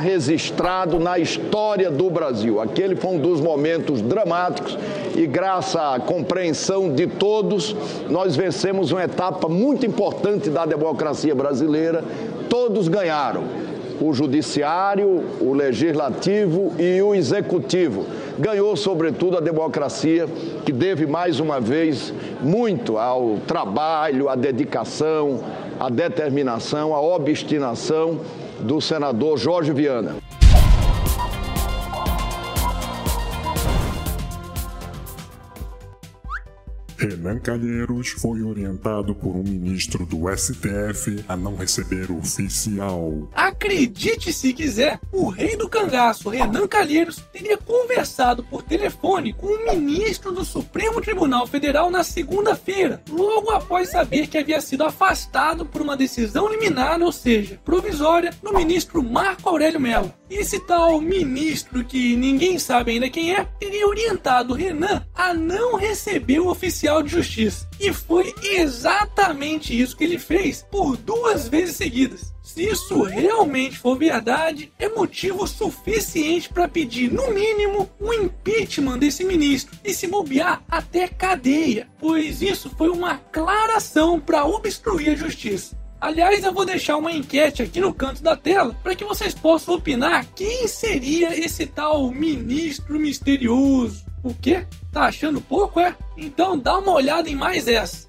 registrado na história do Brasil. Aquele foi um dos momentos dramáticos e graças à compreensão de todos, nós vencemos uma etapa muito importante da democracia brasileira. Todos ganharam. O judiciário, o legislativo e o executivo. Ganhou, sobretudo, a democracia, que deve mais uma vez muito ao trabalho, à dedicação, à determinação, à obstinação do senador Jorge Viana. Renan Calheiros foi orientado por um ministro do STF a não receber oficial. Acredite se quiser, o rei do cangaço, Renan Calheiros, teria conversado por telefone com o ministro do Supremo Tribunal Federal na segunda-feira, logo após saber que havia sido afastado por uma decisão liminar, ou seja, provisória, do ministro Marco Aurélio Mello. Esse tal ministro, que ninguém sabe ainda quem é, teria orientado Renan a não receber o oficial de justiça. E foi exatamente isso que ele fez por duas vezes seguidas. Se isso realmente for verdade, é motivo suficiente para pedir, no mínimo, o um impeachment desse ministro e se bobear até cadeia, pois isso foi uma clara ação para obstruir a justiça. Aliás, eu vou deixar uma enquete aqui no canto da tela para que vocês possam opinar quem seria esse tal ministro misterioso. O quê? Tá achando pouco, é? Então dá uma olhada em mais essa.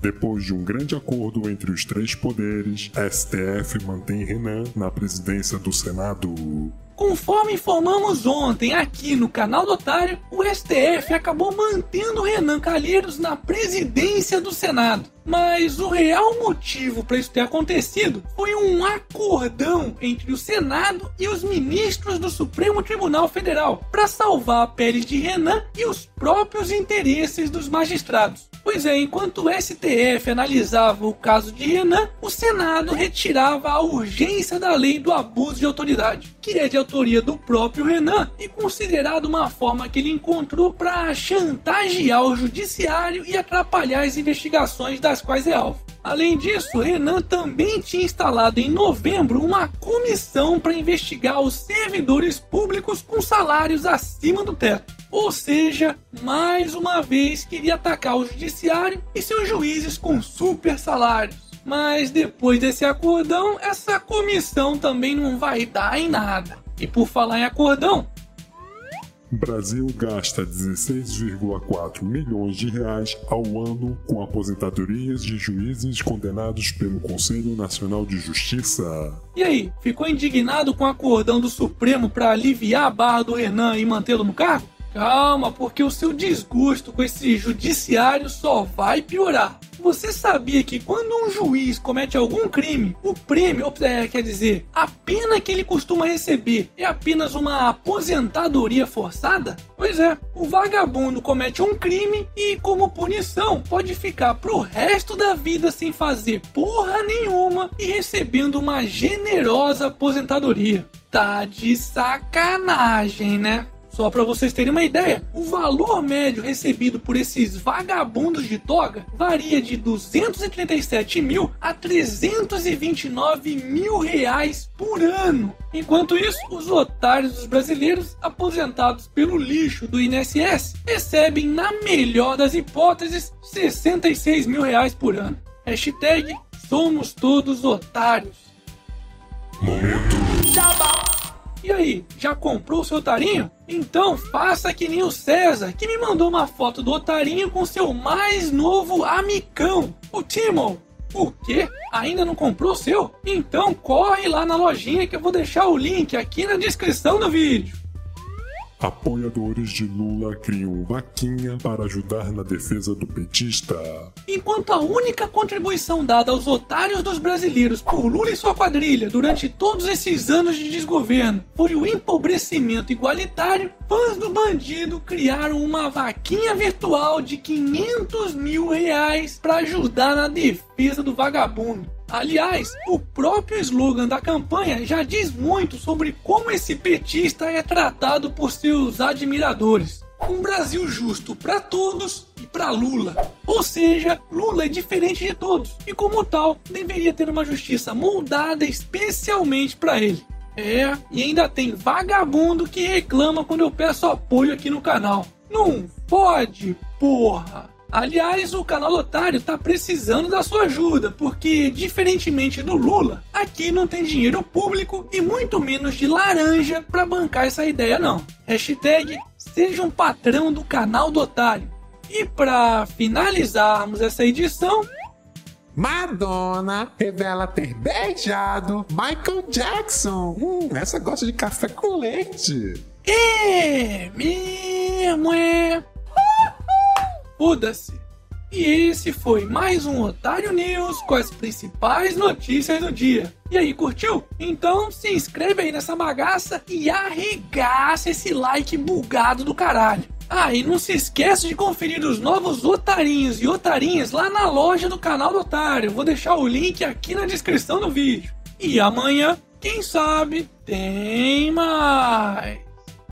Depois de um grande acordo entre os três poderes, STF mantém Renan na presidência do Senado. Conforme informamos ontem aqui no canal do Otário, o STF acabou mantendo Renan Calheiros na presidência do Senado. Mas o real motivo para isso ter acontecido foi um acordão entre o Senado e os ministros do Supremo Tribunal Federal para salvar a pele de Renan e os próprios interesses dos magistrados. Pois é, enquanto o STF analisava o caso de Renan, o Senado retirava a urgência da lei do abuso de autoridade, que é de autoria do próprio Renan e considerado uma forma que ele encontrou para chantagear o judiciário e atrapalhar as investigações das quais é alvo. Além disso, Renan também tinha instalado em novembro uma comissão para investigar os servidores públicos com salários acima do teto. Ou seja, mais uma vez queria atacar o judiciário e seus juízes com super salários. Mas depois desse acordão, essa comissão também não vai dar em nada. E por falar em acordão, Brasil gasta 16,4 milhões de reais ao ano com aposentadorias de juízes condenados pelo Conselho Nacional de Justiça. E aí, ficou indignado com o acordão do Supremo para aliviar a barra do Renan e mantê-lo no cargo? Calma, porque o seu desgosto com esse judiciário só vai piorar. Você sabia que quando um juiz comete algum crime, o prêmio, é, quer dizer, a pena que ele costuma receber é apenas uma aposentadoria forçada? Pois é, o vagabundo comete um crime e, como punição, pode ficar pro resto da vida sem fazer porra nenhuma e recebendo uma generosa aposentadoria. Tá de sacanagem, né? Só para vocês terem uma ideia, o valor médio recebido por esses vagabundos de toga varia de 237 mil a 329 mil reais por ano. Enquanto isso, os otários dos brasileiros aposentados pelo lixo do INSS recebem, na melhor das hipóteses, 66 mil reais por ano. Hashtag somos todos otários. Momento. Jabá. E aí, já comprou o seu otarinho? Então faça que nem o César, que me mandou uma foto do otarinho com seu mais novo amicão, o Timon. O quê? Ainda não comprou o seu? Então corre lá na lojinha que eu vou deixar o link aqui na descrição do vídeo. Apoiadores de Lula criam vaquinha para ajudar na defesa do petista. Enquanto a única contribuição dada aos otários dos brasileiros por Lula e sua quadrilha durante todos esses anos de desgoverno foi o empobrecimento igualitário, fãs do bandido criaram uma vaquinha virtual de 500 mil reais para ajudar na defesa do vagabundo. Aliás, o próprio slogan da campanha já diz muito sobre como esse petista é tratado por seus admiradores. Um Brasil justo para todos e para Lula. Ou seja, Lula é diferente de todos e, como tal, deveria ter uma justiça moldada especialmente para ele. É, e ainda tem vagabundo que reclama quando eu peço apoio aqui no canal. Não pode, porra! Aliás, o canal Otário tá precisando da sua ajuda, porque, diferentemente do Lula, aqui não tem dinheiro público e muito menos de laranja para bancar essa ideia, não. Hashtag seja um patrão do canal do Otário. E para finalizarmos essa edição, Madonna revela ter beijado Michael Jackson. Hum, essa gosta de café com leite. É mesmo, é. Foda-se. E esse foi mais um Otário News com as principais notícias do dia. E aí, curtiu? Então se inscreve aí nessa bagaça e arregaça esse like bugado do caralho. Ah, e não se esqueça de conferir os novos otarinhos e otarinhas lá na loja do canal do Otário. Vou deixar o link aqui na descrição do vídeo. E amanhã, quem sabe, tem mais.